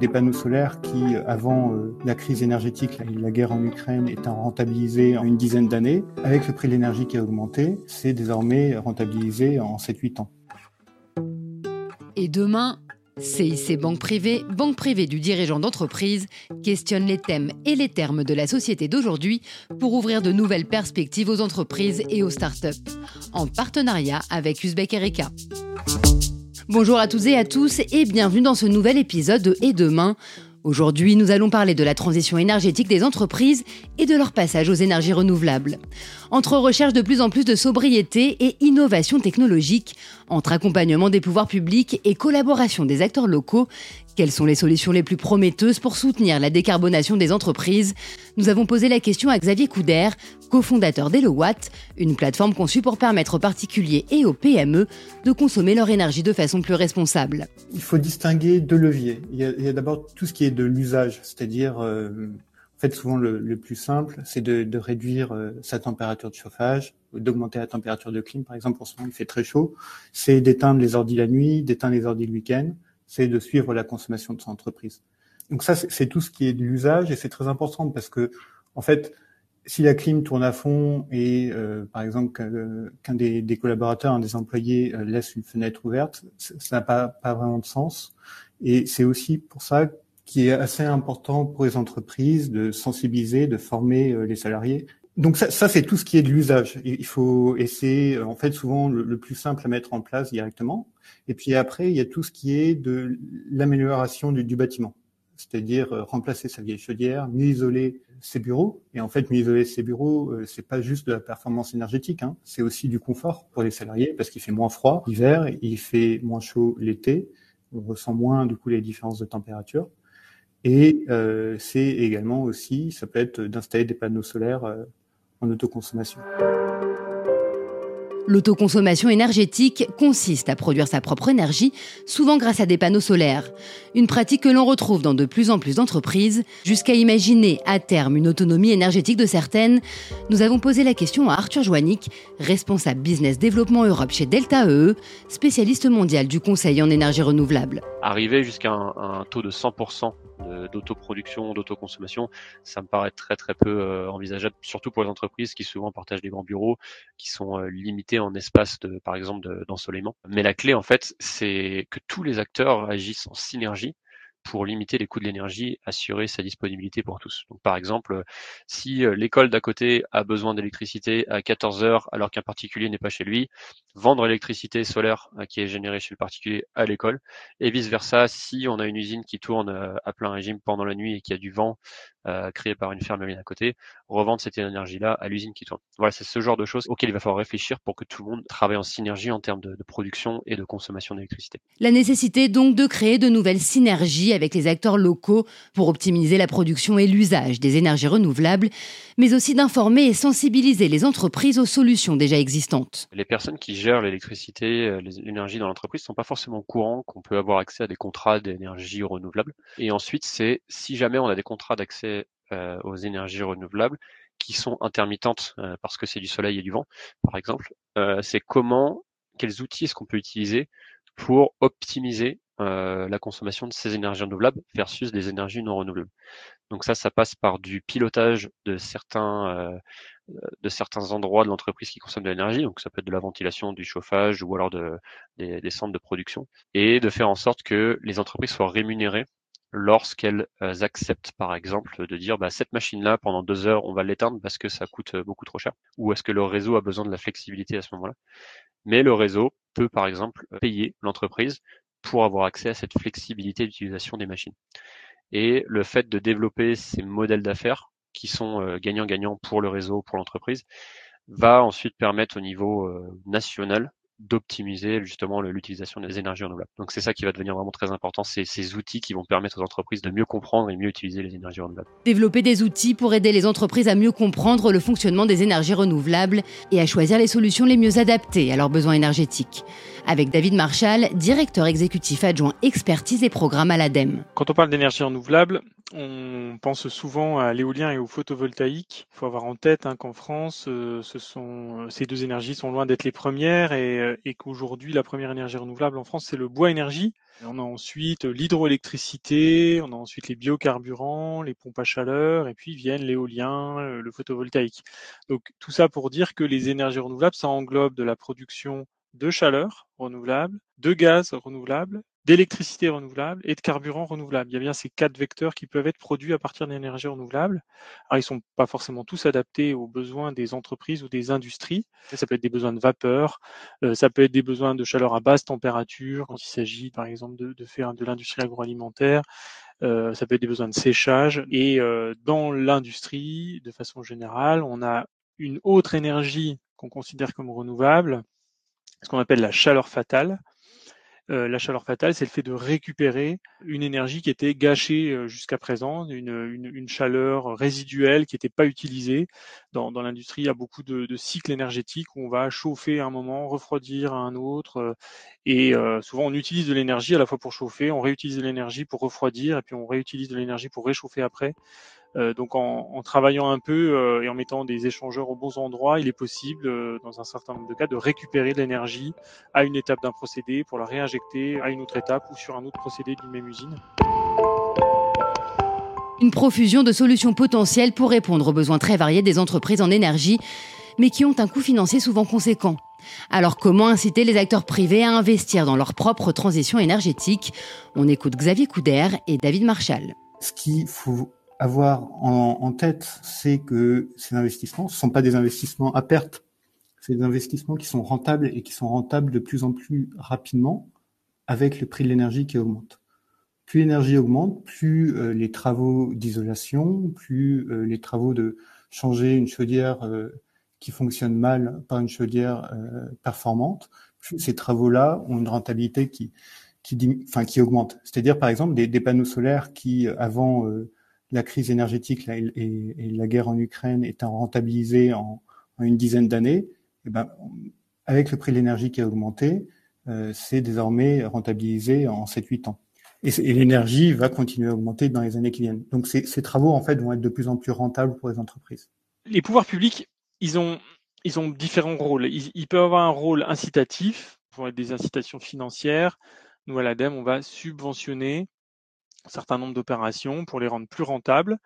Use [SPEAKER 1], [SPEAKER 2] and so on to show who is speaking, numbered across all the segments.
[SPEAKER 1] des panneaux solaires qui, avant euh, la crise énergétique, la guerre en Ukraine, étaient rentabilisés en une dizaine d'années. Avec le prix de l'énergie qui a augmenté, c'est désormais rentabilisé en 7-8 ans.
[SPEAKER 2] Et demain, CIC Banque Privée, banque privée du dirigeant d'entreprise, questionne les thèmes et les termes de la société d'aujourd'hui pour ouvrir de nouvelles perspectives aux entreprises et aux startups, en partenariat avec Uzbek Erika. Bonjour à toutes et à tous et bienvenue dans ce nouvel épisode de Et demain. Aujourd'hui, nous allons parler de la transition énergétique des entreprises et de leur passage aux énergies renouvelables. Entre recherche de plus en plus de sobriété et innovation technologique, entre accompagnement des pouvoirs publics et collaboration des acteurs locaux, quelles sont les solutions les plus prometteuses pour soutenir la décarbonation des entreprises? Nous avons posé la question à Xavier Couder, cofondateur d'Elowatt, une plateforme conçue pour permettre aux particuliers et aux PME de consommer leur énergie de façon plus responsable.
[SPEAKER 1] Il faut distinguer deux leviers. Il y a, d'abord tout ce qui est de l'usage, c'est-à-dire, euh, en fait, souvent le, plus simple, c'est de, réduire euh, sa température de chauffage, d'augmenter la température de clim. Par exemple, en ce moment, il fait très chaud. C'est d'éteindre les ordi la nuit, d'éteindre les ordi le week-end. C'est de suivre la consommation de son entreprise. Donc ça, c'est tout ce qui est de l'usage et c'est très important parce que, en fait, si la clim tourne à fond et, euh, par exemple, qu'un des, collaborateurs, un des employés euh, laisse une fenêtre ouverte, ça n'a pas, pas vraiment de sens. Et c'est aussi pour ça qu'il est assez important pour les entreprises de sensibiliser, de former euh, les salariés. Donc ça, ça c'est tout ce qui est de l'usage. Il faut essayer, en fait, souvent le, plus simple à mettre en place directement. Et puis après, il y a tout ce qui est de l'amélioration du, du bâtiment c'est-à-dire euh, remplacer sa vieille chaudière, mieux isoler ses bureaux. Et en fait, mieux isoler ses bureaux, euh, c'est pas juste de la performance énergétique, hein. c'est aussi du confort pour les salariés parce qu'il fait moins froid l'hiver, il fait moins chaud l'été, on ressent moins du coup les différences de température. Et euh, c'est également aussi, ça peut être d'installer des panneaux solaires en autoconsommation.
[SPEAKER 2] L'autoconsommation énergétique consiste à produire sa propre énergie, souvent grâce à des panneaux solaires. Une pratique que l'on retrouve dans de plus en plus d'entreprises, jusqu'à imaginer à terme une autonomie énergétique de certaines. Nous avons posé la question à Arthur Joannick, responsable business développement Europe chez Delta EE, spécialiste mondial du conseil en énergie renouvelable.
[SPEAKER 3] Arriver jusqu'à un, taux de 100% d'autoproduction, d'autoconsommation, ça me paraît très très peu euh, envisageable, surtout pour les entreprises qui souvent partagent des grands bureaux, qui sont euh, limités en espace de, par exemple, d'ensoleillement. Mais la clé, en fait, c'est que tous les acteurs agissent en synergie pour limiter les coûts de l'énergie, assurer sa disponibilité pour tous. Donc, par exemple, si euh, l'école d'à côté a besoin d'électricité à 14 heures alors qu'un particulier n'est pas chez lui, vendre l'électricité solaire euh, qui est générée chez le particulier à l'école et vice versa si on a une usine qui tourne euh, à plein régime pendant la nuit et qui a du vent créé par une ferme à côté, revendre cette énergie-là à l'usine qui tourne. Voilà, c'est ce genre de choses auxquelles il va falloir réfléchir pour que tout le monde travaille en synergie en termes de production et de consommation d'électricité.
[SPEAKER 2] La nécessité donc de créer de nouvelles synergies avec les acteurs locaux pour optimiser la production et l'usage des énergies renouvelables, mais aussi d'informer et sensibiliser les entreprises aux solutions déjà existantes.
[SPEAKER 3] Les personnes qui gèrent l'électricité, euh, l'énergie dans l'entreprise sont pas forcément au qu'on peut avoir accès à des contrats d'énergie renouvelable. Et ensuite, c'est si jamais on a des contrats d'accès euh, aux énergies renouvelables qui sont intermittentes euh, parce que c'est du soleil et du vent, par exemple, c'est comment, quels outils est-ce qu'on peut utiliser pour optimiser la consommation de ces énergies renouvelables versus des énergies non renouvelables. Donc ça, ça passe par du pilotage de certains de certains endroits de l'entreprise qui consomment de l'énergie. Donc ça peut être de la ventilation, du chauffage ou alors de, des, des centres de production, et de faire en sorte que les entreprises soient rémunérées lorsqu'elles euh, acceptent par exemple de dire bah, cette machine-là pendant deux heures on va l'éteindre parce que ça coûte euh, beaucoup trop cher ou est-ce que le réseau a besoin de la flexibilité à ce moment-là? Mais le réseau peut par exemple payer l'entreprise pour avoir accès à cette flexibilité d'utilisation des machines. Et le fait de développer ces modèles d'affaires qui sont euh, gagnant-gagnant pour le réseau pour l'entreprise va ensuite permettre au niveau national d'optimiser justement l'utilisation des énergies renouvelables. Donc c'est ça qui va devenir vraiment très important, c'est ces outils qui vont permettre aux entreprises de mieux comprendre et mieux utiliser les énergies renouvelables.
[SPEAKER 2] Développer des outils pour aider les entreprises à mieux comprendre le fonctionnement des énergies renouvelables et à choisir les solutions les mieux adaptées à leurs besoins énergétiques. Avec David Marshall, directeur exécutif adjoint expertise et programme à l'ADEME.
[SPEAKER 4] Quand on parle d'énergie renouvelable, on pense souvent à l'éolien et au photovoltaïque. Il faut avoir en tête hein, qu'en France, euh, ce sont, ces deux énergies sont loin d'être les premières et, euh, et qu'aujourd'hui, la première énergie renouvelable en France, c'est le bois énergie. On a ensuite l'hydroélectricité, on a ensuite les biocarburants, les pompes à chaleur, et puis viennent l'éolien, euh, le photovoltaïque. Donc tout ça pour dire que les énergies renouvelables, ça englobe de la production de chaleur renouvelable, de gaz renouvelable, d'électricité renouvelable et de carburant renouvelable. Il y a bien ces quatre vecteurs qui peuvent être produits à partir d'énergies renouvelables. Alors, ils sont pas forcément tous adaptés aux besoins des entreprises ou des industries. Ça peut être des besoins de vapeur, euh, ça peut être des besoins de chaleur à basse température quand il s'agit, par exemple, de, faire de l'industrie agroalimentaire. Euh, ça peut être des besoins de séchage. Et euh, dans l'industrie, de façon générale, on a une autre énergie qu'on considère comme renouvelable, ce qu'on appelle la chaleur fatale. Euh, la chaleur fatale, c'est le fait de récupérer une énergie qui était gâchée euh, jusqu'à présent, une, chaleur résiduelle qui n'était pas utilisée. Dans, l'industrie, il y a beaucoup de, cycles énergétiques où on va chauffer à un moment, refroidir à un autre, euh, et souvent on utilise de l'énergie à la fois pour chauffer, on réutilise de l'énergie pour refroidir, et puis on réutilise de l'énergie pour réchauffer après. Euh, donc en, travaillant un peu euh, et en mettant des échangeurs aux bons endroits, il est possible, euh, dans un certain nombre de cas, de récupérer de l'énergie à une étape d'un procédé pour la réinjecter à une autre étape ou sur un autre procédé d'une même usine.
[SPEAKER 2] Une profusion de solutions potentielles pour répondre aux besoins très variés des entreprises en énergie, mais qui ont un coût financier souvent conséquent. Alors comment inciter les acteurs privés à investir dans leur propre transition énergétique? On écoute Xavier Couder et David Marshall.
[SPEAKER 1] Ce qu'il faut avoir en, tête, c'est que ces investissements ne sont pas des investissements à perte, c'est des investissements qui sont rentables et qui sont rentables de plus en plus rapidement avec le prix de l'énergie qui augmente. Plus l'énergie augmente, plus euh, les travaux d'isolation, plus euh, les travaux de changer une chaudière euh, qui fonctionne mal par une chaudière performante, plus ces travaux-là ont une rentabilité qui, qui, enfin, qui augmente. C'est-à-dire, par exemple, des, des, panneaux solaires qui, avant la crise énergétique et, la guerre en Ukraine étant rentabilisées en, une dizaine d'années, eh ben, avec le prix de l'énergie qui a augmenté, euh, c'est désormais rentabilisé en 7-8 ans. Et, l'énergie va continuer à augmenter dans les années qui viennent. Donc ces, travaux en fait vont être de plus en plus rentables pour les entreprises.
[SPEAKER 4] Les pouvoirs publics, ils ont, ils ont différents rôles. Ils, ils peuvent avoir un rôle incitatif, pour être des incitations financières. Nous à l'ADEME, on va subventionner un certain nombre d'opérations pour les rendre plus rentables,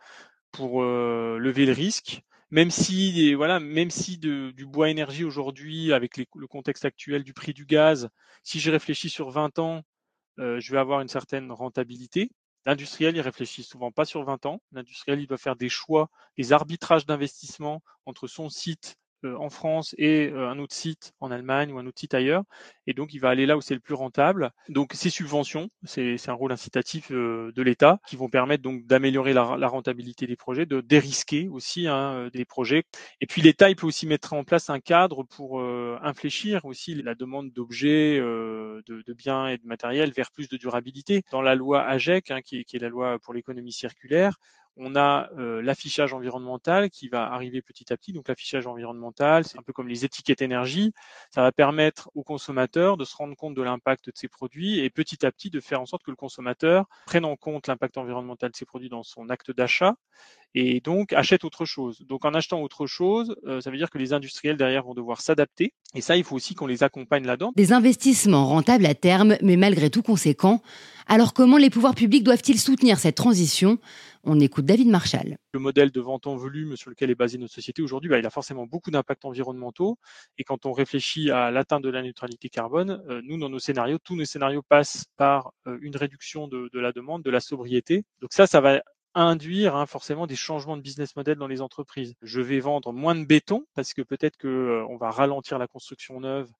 [SPEAKER 4] pour euh, lever le risque. Même si, voilà, même si du bois énergie aujourd'hui, avec le contexte actuel du prix du gaz, si je réfléchis sur 20 ans, euh, je vais avoir une certaine rentabilité. L'industriel, il réfléchit souvent pas sur 20 ans. L'industriel, il doit faire des choix, des arbitrages d'investissement entre son site en France et euh, un autre site en Allemagne ou un autre site ailleurs. Et donc, il va aller là où c'est le plus rentable. Donc, ces subventions, c'est un rôle incitatif euh, de l'État qui vont permettre donc d'améliorer la, rentabilité des projets, de dérisquer aussi hein, des projets. Et puis, l'État, il peut aussi mettre en place un cadre pour infléchir aussi la demande d'objets, de, biens et de matériel vers plus de durabilité. Dans la loi AGEC, hein, qui est la loi pour l'économie circulaire, on a euh, l'affichage environnemental qui va arriver petit à petit. Donc l'affichage environnemental, c'est un peu comme les étiquettes énergie. Ça va permettre aux consommateurs de se rendre compte de l'impact de ces produits et petit à petit de faire en sorte que le consommateur prenne en compte l'impact environnemental de ces produits dans son acte d'achat et donc achète autre chose. Donc en achetant autre chose, euh, ça veut dire que les industriels derrière vont devoir s'adapter. Et ça, il faut aussi qu'on les accompagne là-dedans.
[SPEAKER 2] Des investissements rentables à terme, mais malgré tout conséquents. Alors comment les pouvoirs publics doivent-ils soutenir cette transition? On écoute David Marshall.
[SPEAKER 4] Le modèle de vente en volume sur lequel est basée notre société aujourd'hui, bah, il a forcément beaucoup d'impacts environnementaux. Et quand on réfléchit à l'atteinte de la neutralité carbone, euh, nous, dans nos scénarios, tous nos scénarios passent par euh, une réduction de, la demande, de la sobriété. Donc ça, ça va induire hein, forcément des changements de business model dans les entreprises. Je vais vendre moins de béton parce que peut-être qu'on euh, va ralentir la construction neuve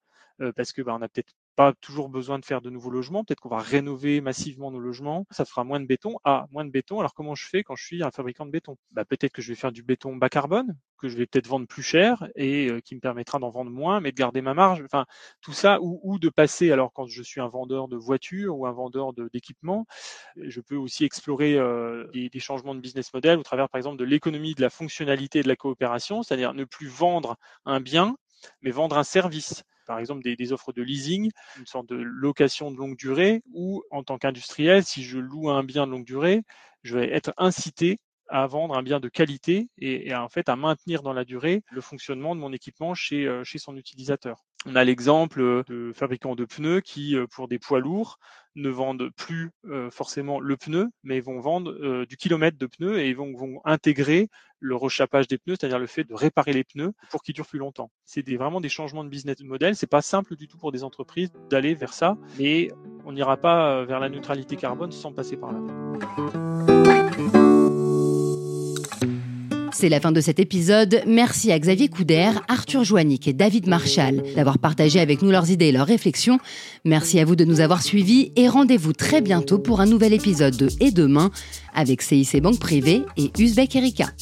[SPEAKER 4] parce que bah, on a peut-être pas toujours besoin de faire de nouveaux logements. Peut-être qu'on va rénover massivement nos logements. Ça fera moins de béton. Ah, moins de béton. Alors comment je fais quand je suis un fabricant de béton? Bah, Peut-être que je vais faire du béton bas carbone, que je vais peut-être vendre plus cher et euh, qui me permettra d'en vendre moins, mais de garder ma marge. Enfin, tout ça, ou, ou de passer. Alors quand je suis un vendeur de voitures ou un vendeur d'équipements, je peux aussi explorer euh, des, des changements de business model au travers, par exemple, de l'économie, de la fonctionnalité et de la coopération, c'est-à-dire ne plus vendre un bien, mais vendre un service par exemple des, offres de leasing, une sorte de location de longue durée, ou en tant qu'industriel, si je loue un bien de longue durée, je vais être incité à vendre un bien de qualité et, en fait à maintenir dans la durée le fonctionnement de mon équipement chez, euh, chez son utilisateur. On a l'exemple de fabricants de pneus qui, euh, pour des poids lourds, ne vendent plus euh, forcément le pneu, mais vont vendre du kilomètre de pneus et vont, vont intégrer le rechappage des pneus, c'est-à-dire le fait de réparer les pneus pour qu'ils durent plus longtemps. C'est vraiment des changements de business model. C'est pas simple du tout pour des entreprises d'aller vers ça, mais on n'ira pas vers la neutralité carbone sans passer par là.
[SPEAKER 2] C'est la fin de cet épisode. Merci à Xavier Couder, Arthur Joannick et David Marchal d'avoir partagé avec nous leurs idées et leurs réflexions. Merci à vous de nous avoir suivis et rendez-vous très bientôt pour un nouvel épisode de Et demain avec CIC Banque Privée et Uzbek Erika.